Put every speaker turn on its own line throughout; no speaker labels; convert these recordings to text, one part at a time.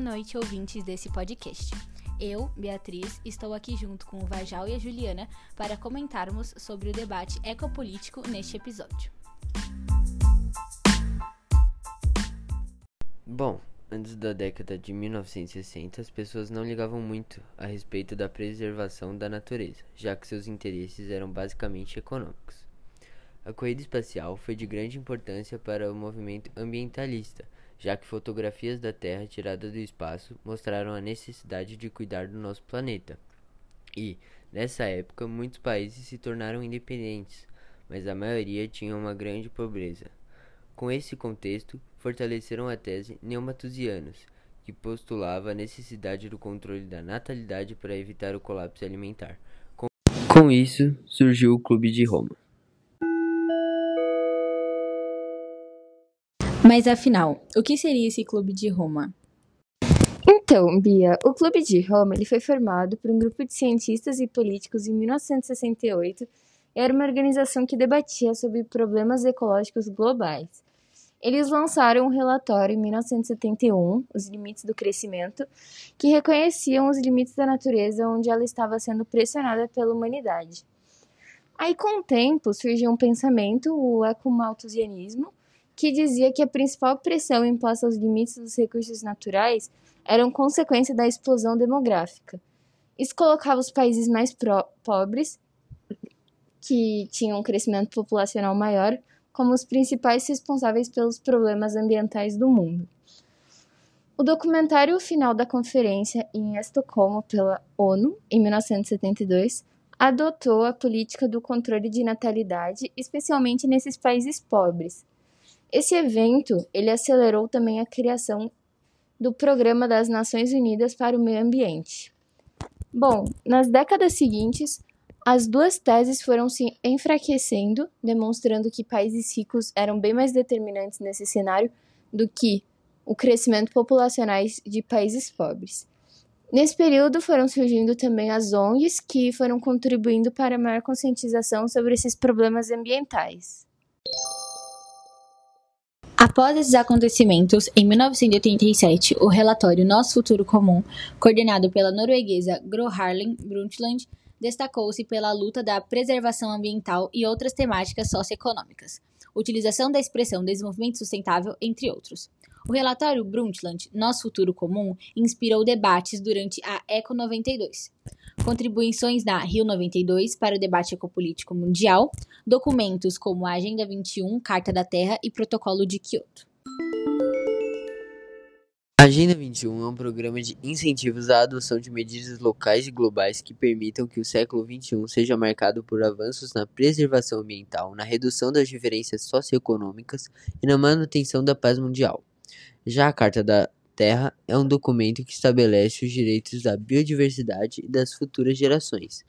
noite, ouvintes desse podcast. Eu, Beatriz, estou aqui junto com o Vajal e a Juliana para comentarmos sobre o debate ecopolítico neste episódio.
Bom, antes da década de 1960, as pessoas não ligavam muito a respeito da preservação da natureza, já que seus interesses eram basicamente econômicos. A corrida espacial foi de grande importância para o movimento ambientalista, já que fotografias da Terra tiradas do espaço mostraram a necessidade de cuidar do nosso planeta. E, nessa época, muitos países se tornaram independentes, mas a maioria tinha uma grande pobreza. Com esse contexto, fortaleceram a tese neomatusianos, que postulava a necessidade do controle da natalidade para evitar o colapso alimentar. Com, com isso, surgiu o Clube de Roma.
Mas afinal, o que seria esse Clube de Roma?
Então, Bia, o Clube de Roma ele foi formado por um grupo de cientistas e políticos em 1968 e era uma organização que debatia sobre problemas ecológicos globais. Eles lançaram um relatório em 1971, Os Limites do Crescimento, que reconheciam os limites da natureza onde ela estava sendo pressionada pela humanidade. Aí, com o tempo, surgiu um pensamento, o ecomalthusianismo, que dizia que a principal pressão imposta aos limites dos recursos naturais eram consequência da explosão demográfica. Isso colocava os países mais pobres, que tinham um crescimento populacional maior, como os principais responsáveis pelos problemas ambientais do mundo. O documentário final da conferência em Estocolmo pela ONU, em 1972, adotou a política do controle de natalidade, especialmente nesses países pobres, esse evento ele acelerou também a criação do Programa das Nações Unidas para o Meio Ambiente. Bom, nas décadas seguintes, as duas teses foram se enfraquecendo, demonstrando que países ricos eram bem mais determinantes nesse cenário do que o crescimento populacional de países pobres. Nesse período foram surgindo também as ONGs que foram contribuindo para a maior conscientização sobre esses problemas ambientais.
Após esses acontecimentos, em 1987, o relatório Nosso Futuro Comum, coordenado pela norueguesa Gro Harlem Brundtland, destacou-se pela luta da preservação ambiental e outras temáticas socioeconômicas, utilização da expressão desenvolvimento sustentável, entre outros. O relatório Brundtland Nosso Futuro Comum inspirou debates durante a ECO 92 contribuições da Rio 92 para o debate ecopolítico mundial, documentos como a Agenda 21, Carta da Terra e Protocolo de Kyoto.
A Agenda 21 é um programa de incentivos à adoção de medidas locais e globais que permitam que o século XXI seja marcado por avanços na preservação ambiental, na redução das diferenças socioeconômicas e na manutenção da paz mundial. Já a Carta da Terra é um documento que estabelece os direitos da biodiversidade e das futuras gerações,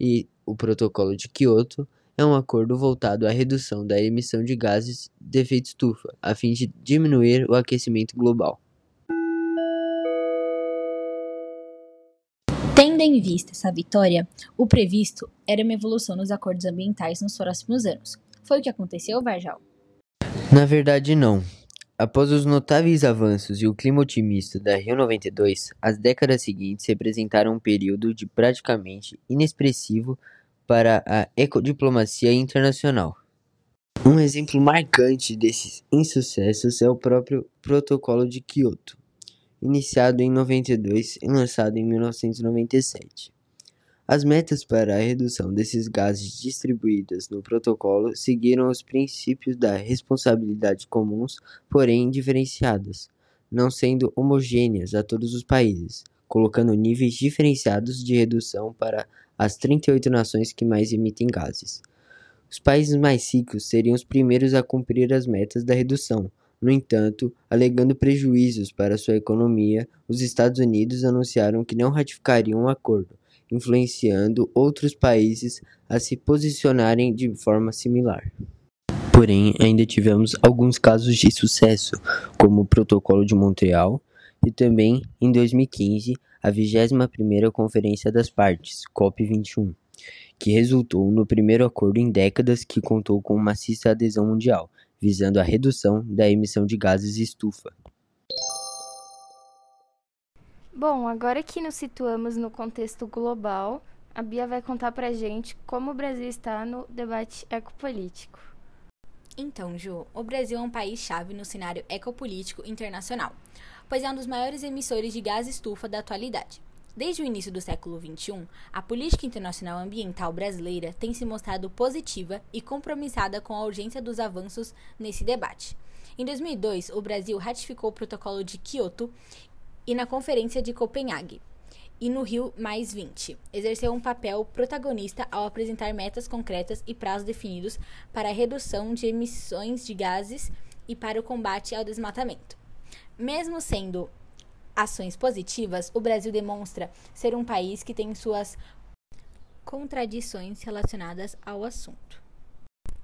e o Protocolo de Kyoto é um acordo voltado à redução da emissão de gases de efeito estufa, a fim de diminuir o aquecimento global.
Tendo em vista essa vitória, o previsto era uma evolução nos acordos ambientais nos próximos anos. Foi o que aconteceu, Varjal?
Na verdade, não. Após os notáveis avanços e o clima otimista da Rio 92, as décadas seguintes representaram um período de praticamente inexpressivo para a ecodiplomacia internacional. Um exemplo marcante desses insucessos é o próprio Protocolo de Kyoto, iniciado em 92 e lançado em 1997. As metas para a redução desses gases distribuídas no protocolo seguiram os princípios da responsabilidade comuns, porém diferenciadas, não sendo homogêneas a todos os países, colocando níveis diferenciados de redução para as 38 nações que mais emitem gases. Os países mais ricos seriam os primeiros a cumprir as metas da redução. No entanto, alegando prejuízos para sua economia, os Estados Unidos anunciaram que não ratificariam o acordo, influenciando outros países a se posicionarem de forma similar. Porém, ainda tivemos alguns casos de sucesso, como o Protocolo de Montreal e também, em 2015, a 21ª Conferência das Partes, COP21, que resultou no primeiro acordo em décadas que contou com maciça adesão mundial, visando a redução da emissão de gases estufa.
Bom, agora que nos situamos no contexto global, a Bia vai contar pra gente como o Brasil está no debate ecopolítico.
Então, Ju, o Brasil é um país-chave no cenário ecopolítico internacional, pois é um dos maiores emissores de gás estufa da atualidade. Desde o início do século XXI, a política internacional ambiental brasileira tem se mostrado positiva e compromissada com a urgência dos avanços nesse debate. Em 2002, o Brasil ratificou o Protocolo de Quioto e na Conferência de Copenhague, e no Rio Mais 20. Exerceu um papel protagonista ao apresentar metas concretas e prazos definidos para a redução de emissões de gases e para o combate ao desmatamento. Mesmo sendo ações positivas, o Brasil demonstra ser um país que tem suas contradições relacionadas ao assunto.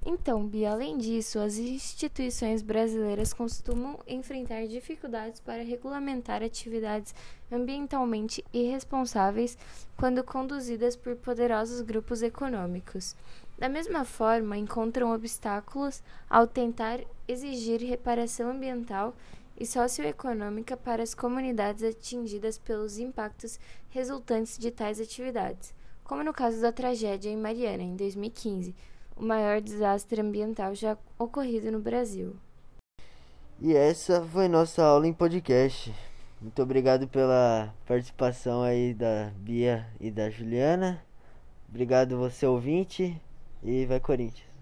Então, Bia, além disso, as instituições brasileiras costumam enfrentar dificuldades para regulamentar atividades ambientalmente irresponsáveis quando conduzidas por poderosos grupos econômicos. Da mesma forma, encontram obstáculos ao tentar exigir reparação ambiental e socioeconômica para as comunidades atingidas pelos impactos resultantes de tais atividades, como no caso da tragédia em Mariana, em 2015 o maior desastre ambiental já ocorrido no Brasil.
E essa foi nossa aula em podcast. Muito obrigado pela participação aí da Bia e da Juliana. Obrigado você ouvinte e vai Corinthians.